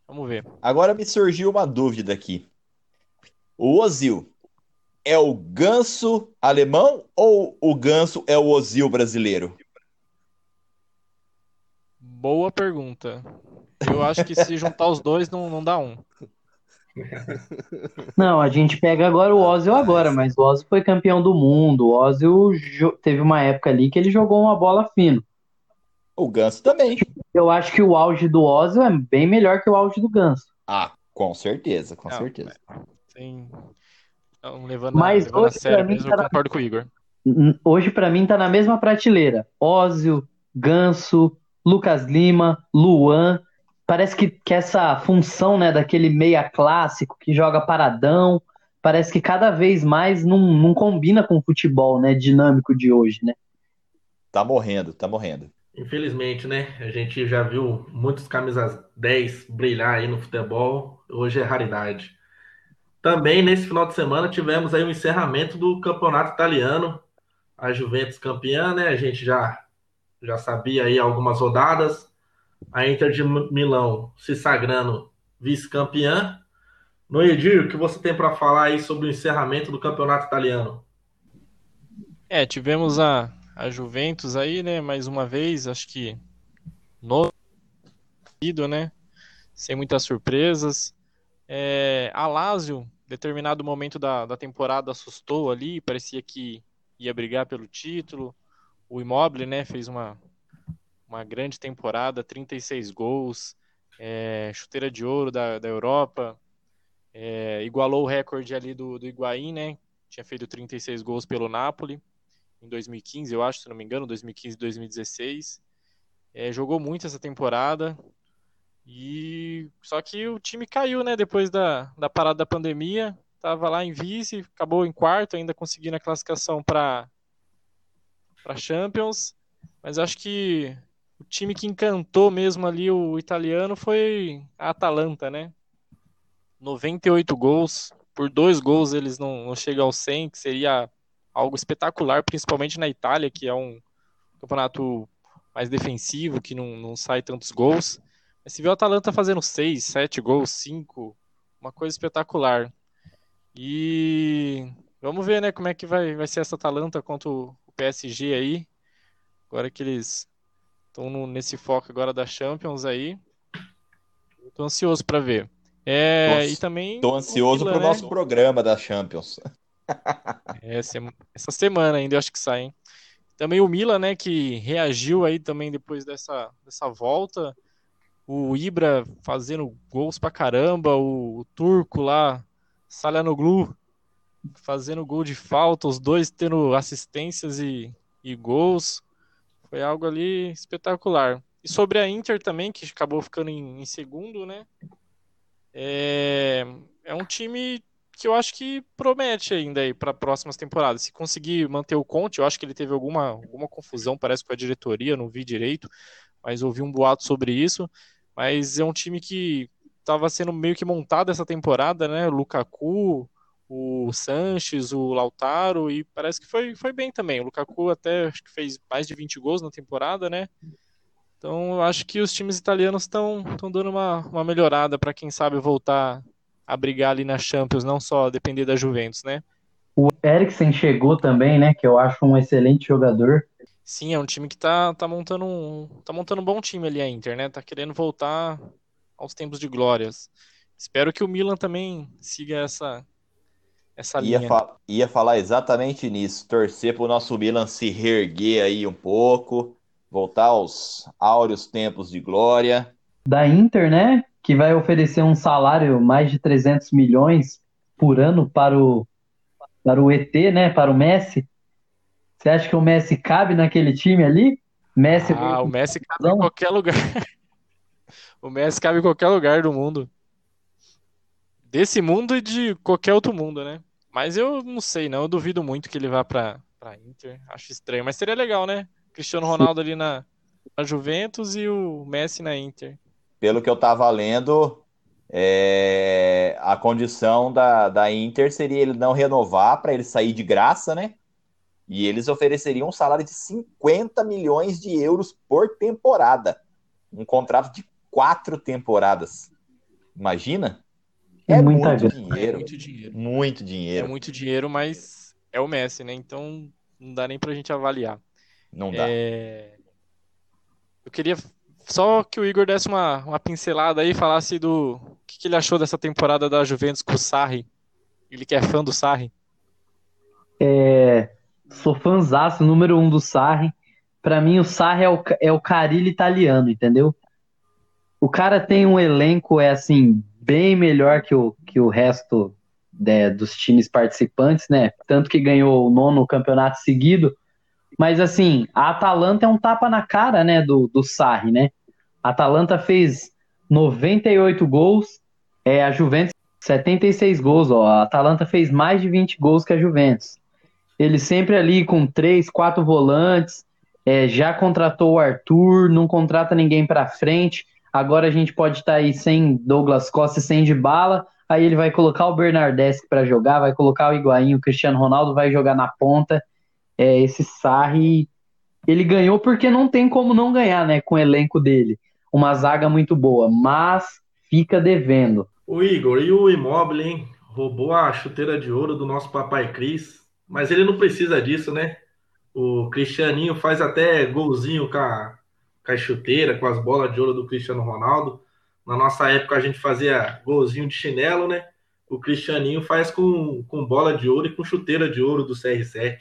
Vamos ver. Agora me surgiu uma dúvida aqui. O Ozil é o ganso alemão ou o ganso é o Ozil brasileiro? Boa pergunta. Eu acho que se juntar os dois não, não dá um. Não, a gente pega agora o Ozil agora, mas o Ozil foi campeão do mundo. O Ozil teve uma época ali que ele jogou uma bola fino. O Ganso também. Eu acho que o auge do Ozil é bem melhor que o auge do Ganso. Ah, com certeza, com Não, certeza. Sem... Não, levando, Mas a, levando a hoje, sério pra mim, mesmo, tá eu na- concordo com o Igor. Hoje, pra mim, tá na mesma prateleira. Ozil, Ganso, Lucas Lima, Luan. Parece que, que essa função, né, daquele meia clássico que joga paradão, parece que cada vez mais não, não combina com o futebol, né, dinâmico de hoje, né? Tá morrendo, tá morrendo. Infelizmente, né? A gente já viu muitos camisas 10 brilhar aí no futebol. Hoje é raridade. Também nesse final de semana tivemos aí o encerramento do campeonato italiano. A Juventus campeã, né? A gente já, já sabia aí algumas rodadas. A Inter de Milão se sagrando vice-campeã. Noedir, o que você tem para falar aí sobre o encerramento do campeonato italiano? É, tivemos a, a Juventus aí, né? Mais uma vez, acho que no né? Sem muitas surpresas. É, a Lazio, determinado momento da, da temporada, assustou ali, parecia que ia brigar pelo título. O Immobile, né? Fez uma, uma grande temporada, 36 gols, é, chuteira de ouro da, da Europa, é, igualou o recorde ali do, do Higuaín, né? Tinha feito 36 gols pelo Napoli em 2015, eu acho, se não me engano, 2015 e 2016. É, jogou muito essa temporada. E só que o time caiu, né, depois da, da parada da pandemia. Tava lá em vice, acabou em quarto, ainda conseguindo a classificação para para Champions. Mas acho que o time que encantou mesmo ali o italiano foi a Atalanta, né? 98 gols, por dois gols eles não, não chegam aos 100, que seria algo espetacular, principalmente na Itália, que é um campeonato mais defensivo, que não, não sai tantos gols. Mas se vê o Atalanta fazendo 6, 7 gols, 5, uma coisa espetacular. E vamos ver, né, como é que vai, vai ser essa Atalanta contra o PSG aí. Agora que eles estão nesse foco agora da Champions aí. Tô ansioso para ver. É, Tô- e também Tô o ansioso Milan, pro né? nosso programa da Champions. É, essa semana ainda eu acho que sai, hein? Também o Milan, né, que reagiu aí também depois dessa, dessa volta. O Ibra fazendo gols pra caramba, o, o turco lá, Salhanoglu, fazendo gol de falta, os dois tendo assistências e, e gols. Foi algo ali espetacular. E sobre a Inter também, que acabou ficando em, em segundo, né? É, é um time que eu acho que promete ainda aí para próximas temporadas. Se conseguir manter o Conte, eu acho que ele teve alguma, alguma confusão, parece com a diretoria, não vi direito, mas ouvi um boato sobre isso. Mas é um time que estava sendo meio que montado essa temporada, né? Lukaku, o Sanches, o Lautaro, e parece que foi, foi bem também. O Lukaku até acho que fez mais de 20 gols na temporada, né? Então eu acho que os times italianos estão dando uma, uma melhorada para quem sabe voltar a brigar ali na Champions, não só depender da Juventus, né? O Eriksen chegou também, né? Que eu acho um excelente jogador. Sim, é um time que tá, tá montando um tá montando um bom time ali a Inter, né? Tá querendo voltar aos tempos de glórias. Espero que o Milan também siga essa essa Ia, linha. fa- ia falar exatamente nisso. Torcer pro nosso Milan se reerguer aí um pouco, voltar aos áureos tempos de glória. Da Inter, né? Que vai oferecer um salário mais de 300 milhões por ano para o, para o ET, né? Para o Messi. Você acha que o Messi cabe naquele time ali? Messi Ah, o Messi cabe em qualquer lugar. O Messi cabe em qualquer lugar do mundo. Desse mundo e de qualquer outro mundo, né? Mas eu não sei, não. Eu duvido muito que ele vá pra, pra Inter. Acho estranho. Mas seria legal, né? Cristiano Ronaldo ali na, na Juventus e o Messi na Inter. Pelo que eu tava lendo, é, a condição da, da Inter seria ele não renovar para ele sair de graça, né? E eles ofereceriam um salário de 50 milhões de euros por temporada. Um contrato de quatro temporadas. Imagina? É muita muito grana. É dinheiro. muito dinheiro. Muito É dinheiro. muito dinheiro, mas é o Messi, né? Então não dá nem pra gente avaliar. Não dá. É, Eu queria só que o Igor desse uma, uma pincelada aí e falasse do o que, que ele achou dessa temporada da Juventus com o Sarri. Ele que é fã do Sarri. É, sou fãzaço número um do Sarri. Pra mim, o Sarri é o, é o Carilli italiano, entendeu? O cara tem um elenco, é assim, bem melhor que o, que o resto né, dos times participantes, né? Tanto que ganhou o nono campeonato seguido. Mas assim, a Atalanta é um tapa na cara, né, do, do Sarri, né? A Atalanta fez 98 gols, é, a Juventus 76 gols, ó. A Atalanta fez mais de 20 gols que a Juventus. Ele sempre ali com três, quatro volantes, é, já contratou o Arthur, não contrata ninguém para frente. Agora a gente pode estar tá aí sem Douglas Costa sem de bala. Aí ele vai colocar o Bernardeschi para jogar, vai colocar o Higuaín, o Cristiano Ronaldo vai jogar na ponta. É, esse Sarri, ele ganhou porque não tem como não ganhar, né, com o elenco dele. Uma zaga muito boa, mas fica devendo. O Igor e o Immobile, hein? Roubou a chuteira de ouro do nosso papai Cris, mas ele não precisa disso, né? O Cristianinho faz até golzinho com a, com a chuteira, com as bolas de ouro do Cristiano Ronaldo. Na nossa época a gente fazia golzinho de chinelo, né? O Cristianinho faz com, com bola de ouro e com chuteira de ouro do CR7.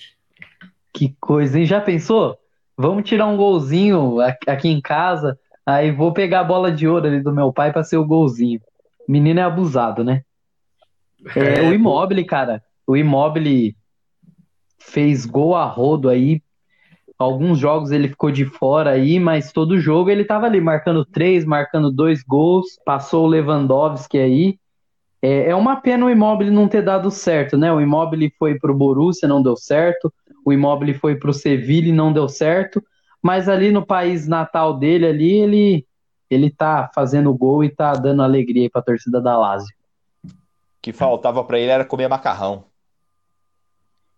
Que coisa, hein? Já pensou? Vamos tirar um golzinho aqui em casa, aí vou pegar a bola de ouro ali do meu pai para ser o golzinho. Menino é abusado, né? É, é o Immobile, cara. O Immobile fez gol a rodo aí alguns jogos ele ficou de fora aí, mas todo jogo ele estava ali marcando três, marcando dois gols, passou o Lewandowski aí. É, é uma pena o Immobile não ter dado certo, né? O Immobile foi pro Borussia, não deu certo. O Immobile foi pro Sevilla e não deu certo. Mas ali no país natal dele, ali, ele, ele tá fazendo gol e tá dando alegria para a torcida da Lazio. O que faltava para ele era comer macarrão.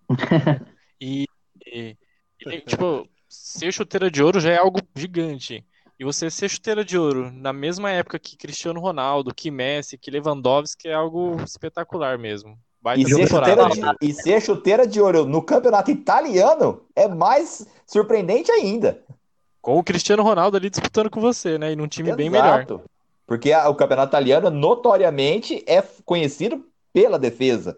e, e e, tipo, ser chuteira de ouro já é algo gigante. E você ser chuteira de ouro na mesma época que Cristiano Ronaldo, que Messi, que Lewandowski é algo espetacular mesmo. E ser, de, e ser, chuteira de, ouro no campeonato italiano é mais surpreendente ainda. Com o Cristiano Ronaldo ali disputando com você, né? E num time Exato. bem melhor. Porque a, o campeonato italiano notoriamente é conhecido pela defesa.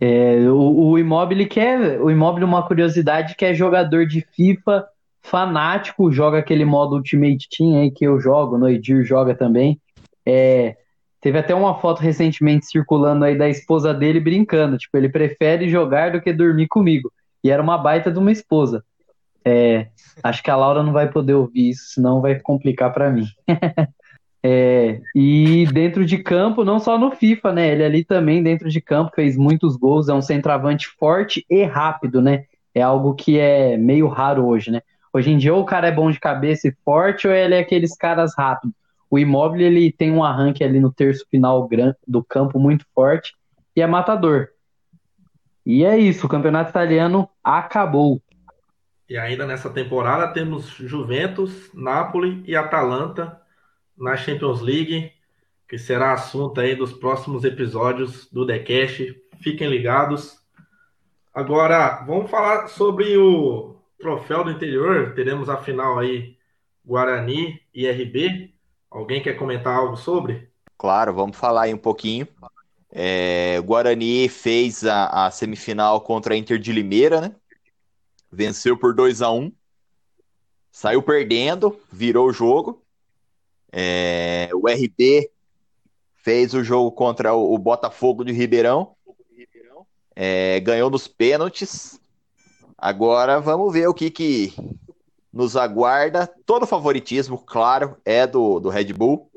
É, o, o Immobile quer, o Immobile uma curiosidade que é jogador de FIFA fanático, joga aquele modo Ultimate Team aí que eu jogo, no Edir joga também. É, teve até uma foto recentemente circulando aí da esposa dele brincando, tipo, ele prefere jogar do que dormir comigo. E era uma baita de uma esposa. É, acho que a Laura não vai poder ouvir isso, senão vai complicar para mim. É, e dentro de campo, não só no FIFA, né? Ele ali também, dentro de campo, fez muitos gols, é um centroavante forte e rápido, né? É algo que é meio raro hoje, né? Hoje em dia, ou o cara é bom de cabeça e forte, ou ele é aqueles caras rápidos. O Immobile, ele tem um arranque ali no terço final do campo muito forte e é matador. E é isso, o campeonato italiano acabou. E ainda nessa temporada temos Juventus, Napoli e Atalanta na Champions League, que será assunto aí dos próximos episódios do TheCast. Fiquem ligados. Agora, vamos falar sobre o troféu do interior. Teremos a final aí Guarani e RB. Alguém quer comentar algo sobre? Claro, vamos falar aí um pouquinho. É, Guarani fez a, a, semifinal contra a Inter de Limeira, né? Venceu por 2 a 1 Saiu perdendo, virou o jogo. É, o RB fez o jogo contra o, o Botafogo de Ribeirão, é, ganhou nos pênaltis. Agora vamos ver o que, que nos aguarda. Todo favoritismo, claro, é do, do Red Bull.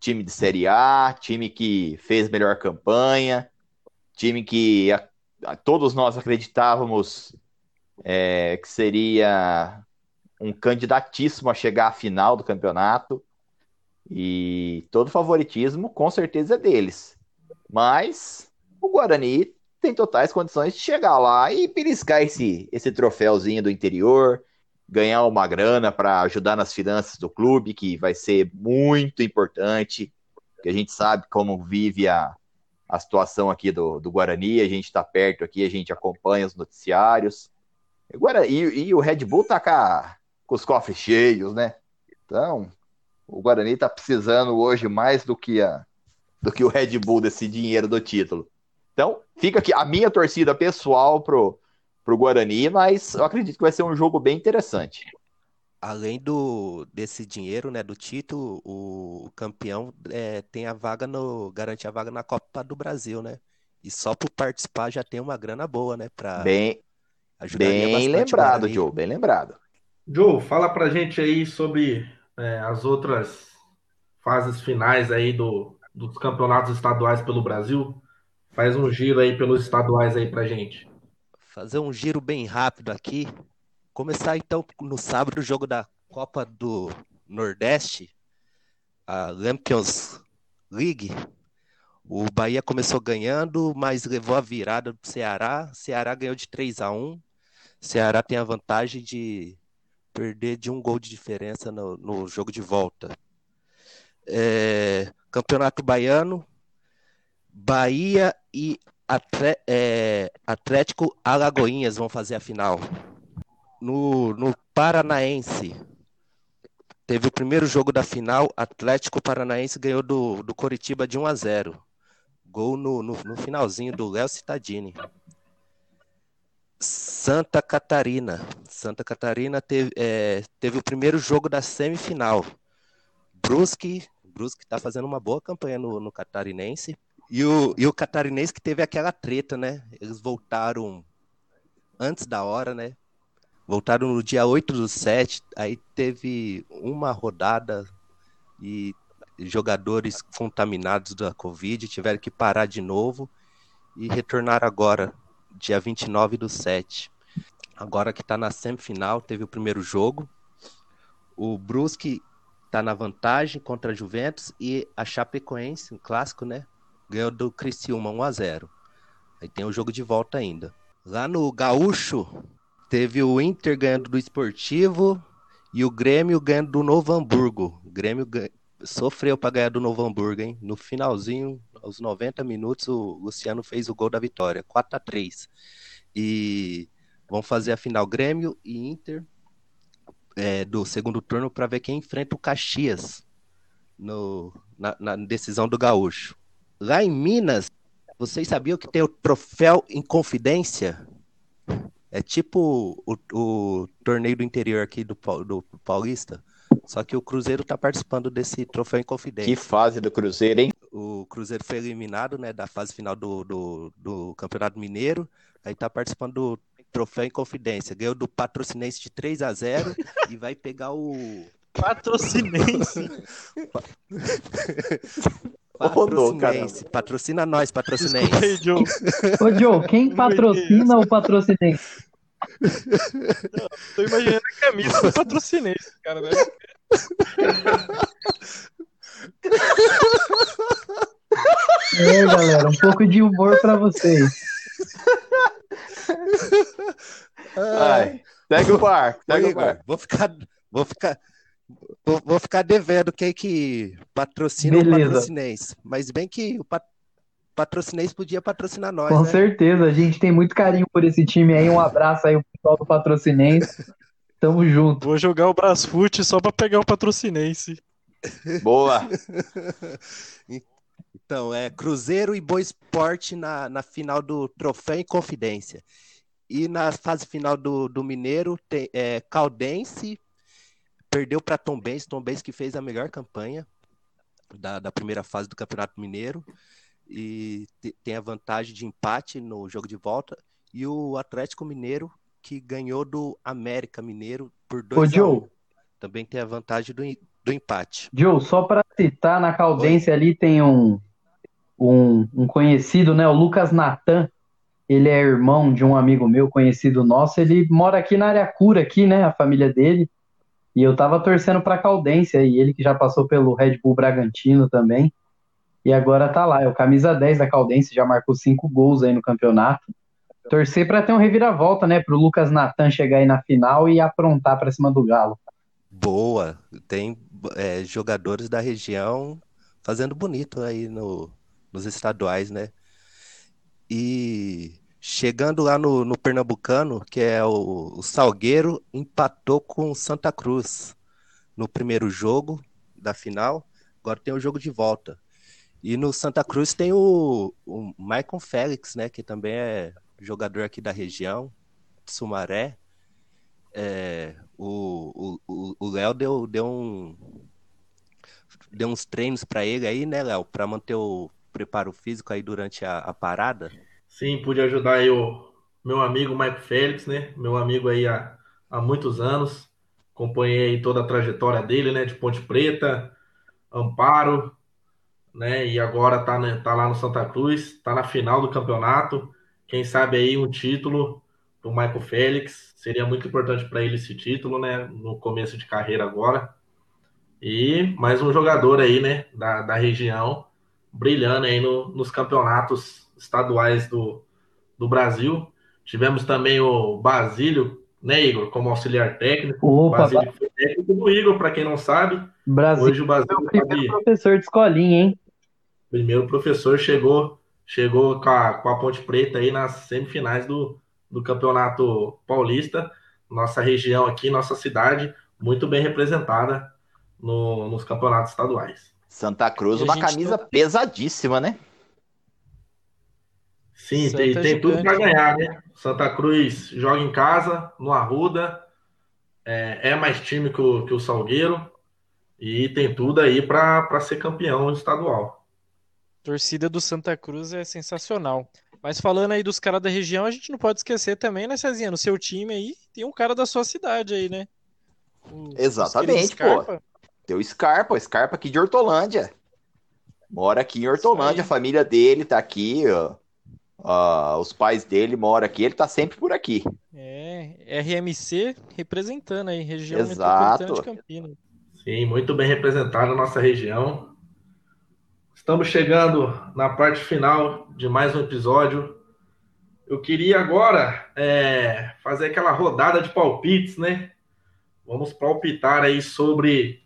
Time de Série A, time que fez melhor campanha, time que a, a, todos nós acreditávamos é, que seria um candidatíssimo a chegar à final do campeonato. E todo favoritismo com certeza é deles. Mas o Guarani tem totais condições de chegar lá e beliscar esse, esse troféuzinho do interior, ganhar uma grana para ajudar nas finanças do clube, que vai ser muito importante. Que a gente sabe como vive a, a situação aqui do, do Guarani, a gente está perto aqui, a gente acompanha os noticiários. Agora, e, e o Red Bull tá com a, com os cofres cheios, né? Então, o Guarani está precisando hoje mais do que, a, do que o Red Bull desse dinheiro do título. Então, fica aqui a minha torcida pessoal pro, pro Guarani, mas eu acredito que vai ser um jogo bem interessante. Além do desse dinheiro, né, do título, o, campeão é, tem a vaga no garante a vaga na Copa do Brasil, né? E só por participar já tem uma grana boa, né, para Bem, bem lembrado, Joe, bem lembrado. Joe, fala pra gente aí sobre é, as outras fases finais aí do, dos campeonatos estaduais pelo Brasil. Faz um giro aí pelos estaduais aí pra gente. Fazer um giro bem rápido aqui. Começar então no sábado o jogo da Copa do Nordeste, a Champions League. O Bahia começou ganhando, mas levou a virada do Ceará. Ceará ganhou de 3 a 1. Ceará tem a vantagem de perder de um gol de diferença no, no jogo de volta. É, Campeonato Baiano, Bahia e é, Atlético Alagoinhas vão fazer a final. No, no Paranaense, teve o primeiro jogo da final, Atlético Paranaense ganhou do, do Coritiba de 1 a 0. Gol no, no, no finalzinho do Léo Cittadini. Santa Catarina. Santa Catarina teve, é, teve o primeiro jogo da semifinal. Brusque, Brusque está fazendo uma boa campanha no, no Catarinense. E o, e o Catarinense que teve aquela treta, né? Eles voltaram antes da hora, né? Voltaram no dia 8 do 7, aí teve uma rodada e jogadores contaminados da Covid tiveram que parar de novo e retornar agora, dia 29 do 7. Agora que está na semifinal, teve o primeiro jogo. O Brusque está na vantagem contra a Juventus e a Chapecoense, um clássico, né? Ganhou do Criciúma 1 a 0. Aí tem o jogo de volta ainda. Lá no Gaúcho, teve o Inter ganhando do Esportivo e o Grêmio ganhando do Novo Hamburgo. O Grêmio sofreu para ganhar do Novo Hamburgo, hein? No finalzinho, aos 90 minutos, o Luciano fez o gol da vitória, 4 a 3 E vão fazer a final Grêmio e Inter é, do segundo turno para ver quem enfrenta o Caxias no, na, na, decisão do Gaúcho. Lá em Minas, vocês sabiam que tem o troféu em confidência? É tipo o, o torneio do interior aqui do, do Paulista. Só que o Cruzeiro está participando desse troféu em confidência. Que fase do Cruzeiro, hein? O Cruzeiro foi eliminado, né, da fase final do, do, do Campeonato Mineiro. Aí está participando do troféu em confidência. Ganhou do Patrocinense de 3 a 0 e vai pegar o Patrocinense. patrocinense. Patrocina nós, patrocinense. Aí, Joe. Ô, Joe, quem patrocina o patrocinense? Não, tô imaginando a camisa do patrocinense, cara, né? É, galera, um pouco de humor para vocês. Ai, segue o barco, segue o barco. Vou ficar, vou ficar, vou, vou ficar devendo quem que patrocina Beleza. o patrocinense. Mas bem que o pat, patrocinense podia patrocinar nós, Com né? certeza, a gente tem muito carinho por esse time aí. Um abraço aí, o pessoal do patrocinense. Tamo junto. Vou jogar o Brasfoot só para pegar o patrocinense. Boa! Então, é Cruzeiro e Boa Esporte na, na final do Troféu em Confidência. E na fase final do, do Mineiro, tem, é, Caldense perdeu para Tombense, Tombense que fez a melhor campanha da, da primeira fase do Campeonato Mineiro e te, tem a vantagem de empate no jogo de volta. E o Atlético Mineiro que ganhou do América Mineiro por 2 a 1. Também tem a vantagem do, do empate. Joe, só para citar, na Caldense Oi. ali tem um, um, um, conhecido, né? O Lucas Natan. Ele é irmão de um amigo meu, conhecido nosso. Ele mora aqui na área cura, aqui, né? A família dele. E eu tava torcendo pra Caldense aí, ele que já passou pelo Red Bull Bragantino também. E agora tá lá, é o camisa 10 da Caldense, já marcou cinco gols aí no campeonato. Torcer para ter um reviravolta, né? Pro Lucas Natan chegar aí na final e aprontar para cima do Galo. Boa, tem é, jogadores da região fazendo bonito aí no, nos estaduais, né? E Chegando lá no, no Pernambucano, que é o, o Salgueiro, empatou com o Santa Cruz no primeiro jogo da final. Agora tem o jogo de volta. E no Santa Cruz tem o, o Michael Félix, né? Que também é jogador aqui da região, Sumaré. É, o Léo deu, deu, um, deu uns treinos para ele aí, né, Léo? Para manter o preparo físico aí durante a, a parada. Sim, pude ajudar aí o meu amigo Mike Félix, né? Meu amigo aí há, há muitos anos. Acompanhei toda a trajetória dele, né? De Ponte Preta, Amparo, né? E agora tá, né, tá lá no Santa Cruz, tá na final do campeonato. Quem sabe aí um título do Michael Félix. Seria muito importante para ele esse título, né? No começo de carreira agora. E mais um jogador aí, né? Da, da região, brilhando aí no, nos campeonatos estaduais do, do Brasil. Tivemos também o Basílio, né, Igor, como auxiliar técnico. Opa, Basílio foi técnico do Igor, para quem não sabe. Brasil, Hoje o Basílio é o primeiro professor de escolinha, hein? Primeiro professor chegou chegou com a, com a Ponte Preta aí nas semifinais do, do Campeonato Paulista. Nossa região aqui, nossa cidade, muito bem representada no, nos campeonatos estaduais. Santa Cruz, uma camisa tá... pesadíssima, né? Sim, tem, é tem tudo para ganhar, né? Santa Cruz joga em casa, no Arruda, é, é mais time que o, que o Salgueiro e tem tudo aí para ser campeão estadual. Torcida do Santa Cruz é sensacional. Mas falando aí dos caras da região, a gente não pode esquecer também, né, Cezinha? No seu time aí tem um cara da sua cidade aí, né? O, Exatamente, pô. Tem o Scarpa, o Scarpa aqui de Hortolândia. Mora aqui em Hortolândia, a família dele tá aqui, ó. Uh, os pais dele moram aqui, ele tá sempre por aqui. É, RMC representando aí, região Exato. metropolitana de Campinas. Sim, muito bem representada a nossa região. Estamos chegando na parte final de mais um episódio. Eu queria agora é, fazer aquela rodada de palpites, né? Vamos palpitar aí sobre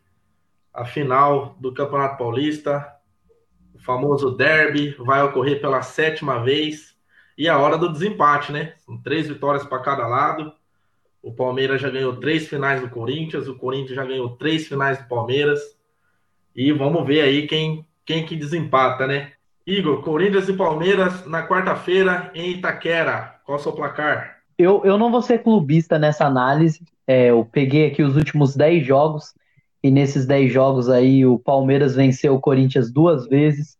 a final do Campeonato Paulista, o famoso derby, vai ocorrer pela sétima vez. E a hora do desempate, né? São três vitórias para cada lado. O Palmeiras já ganhou três finais do Corinthians, o Corinthians já ganhou três finais do Palmeiras. E vamos ver aí quem, quem que desempata, né? Igor, Corinthians e Palmeiras na quarta-feira em Itaquera. Qual o seu placar? Eu, eu não vou ser clubista nessa análise. É, eu peguei aqui os últimos 10 jogos e nesses 10 jogos aí o Palmeiras venceu o Corinthians duas vezes,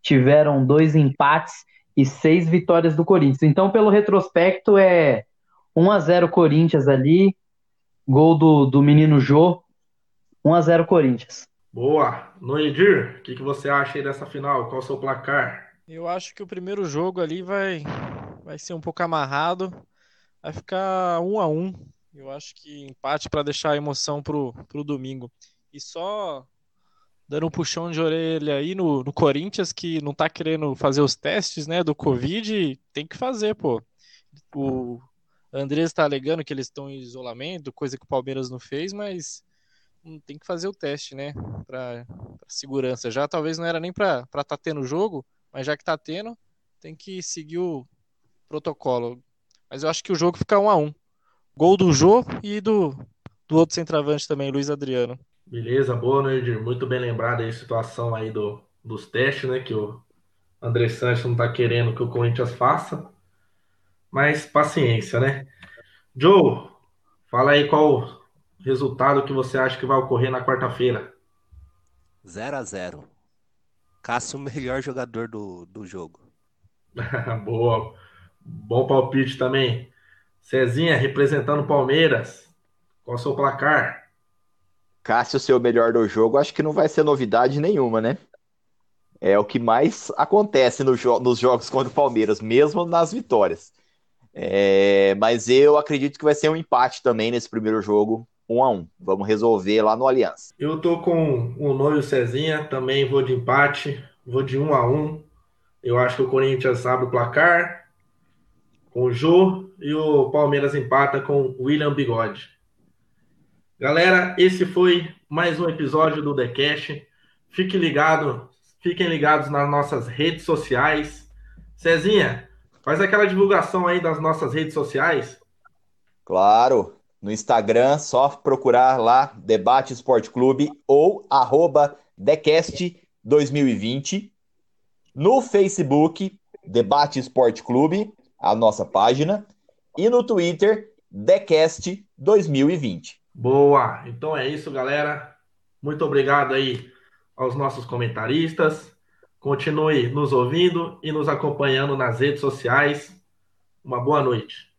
tiveram dois empates e seis vitórias do Corinthians. Então, pelo retrospecto, é 1 a 0 Corinthians ali, gol do, do menino Jô, 1 a 0 Corinthians. Boa. Noedir, o que, que você acha aí dessa final? Qual o seu placar? Eu acho que o primeiro jogo ali vai, vai ser um pouco amarrado, vai ficar 1 a 1 eu acho que empate para deixar a emoção pro, pro domingo. E só dando um puxão de orelha aí no, no Corinthians, que não tá querendo fazer os testes, né, do Covid, tem que fazer, pô. O Andrés está alegando que eles estão em isolamento, coisa que o Palmeiras não fez, mas tem que fazer o teste, né, para segurança. Já talvez não era nem para estar tá tendo jogo, mas já que tá tendo, tem que seguir o protocolo. Mas eu acho que o jogo fica um a um. Gol do Jô e do, do outro centroavante também, Luiz Adriano. Beleza, boa, né, Edir? Muito bem lembrado aí a situação aí do, dos testes, né? Que o André Santos não tá querendo que o Corinthians faça. Mas paciência, né? Joe, fala aí qual resultado que você acha que vai ocorrer na quarta-feira. 0 a 0 Cássio, o melhor jogador do, do jogo. Boa. Bom palpite também. Cezinha representando o Palmeiras. Qual é o seu placar? Cássio ser o melhor do jogo, acho que não vai ser novidade nenhuma, né? É o que mais acontece no jo nos jogos contra o Palmeiras, mesmo nas vitórias. É, mas eu acredito que vai ser um empate também nesse primeiro jogo, um a um. Vamos resolver lá no Aliança. Eu tô com o Noio Cezinha, também vou de empate, vou de um a um. Eu acho que o Corinthians abre o placar, com o Jô e o Palmeiras empata com o William Bigode. Galera, esse foi mais um episódio do The Cash. Fique ligado, fiquem ligados nas nossas redes sociais. Cezinha, Faz aquela divulgação aí das nossas redes sociais. Claro, no Instagram, só procurar lá Debate Esporte Clube ou arroba Decast2020. No Facebook, Debate Esporte Clube, a nossa página. E no Twitter, Decast 2020. Boa! Então é isso, galera. Muito obrigado aí aos nossos comentaristas. Continue nos ouvindo e nos acompanhando nas redes sociais. Uma boa noite.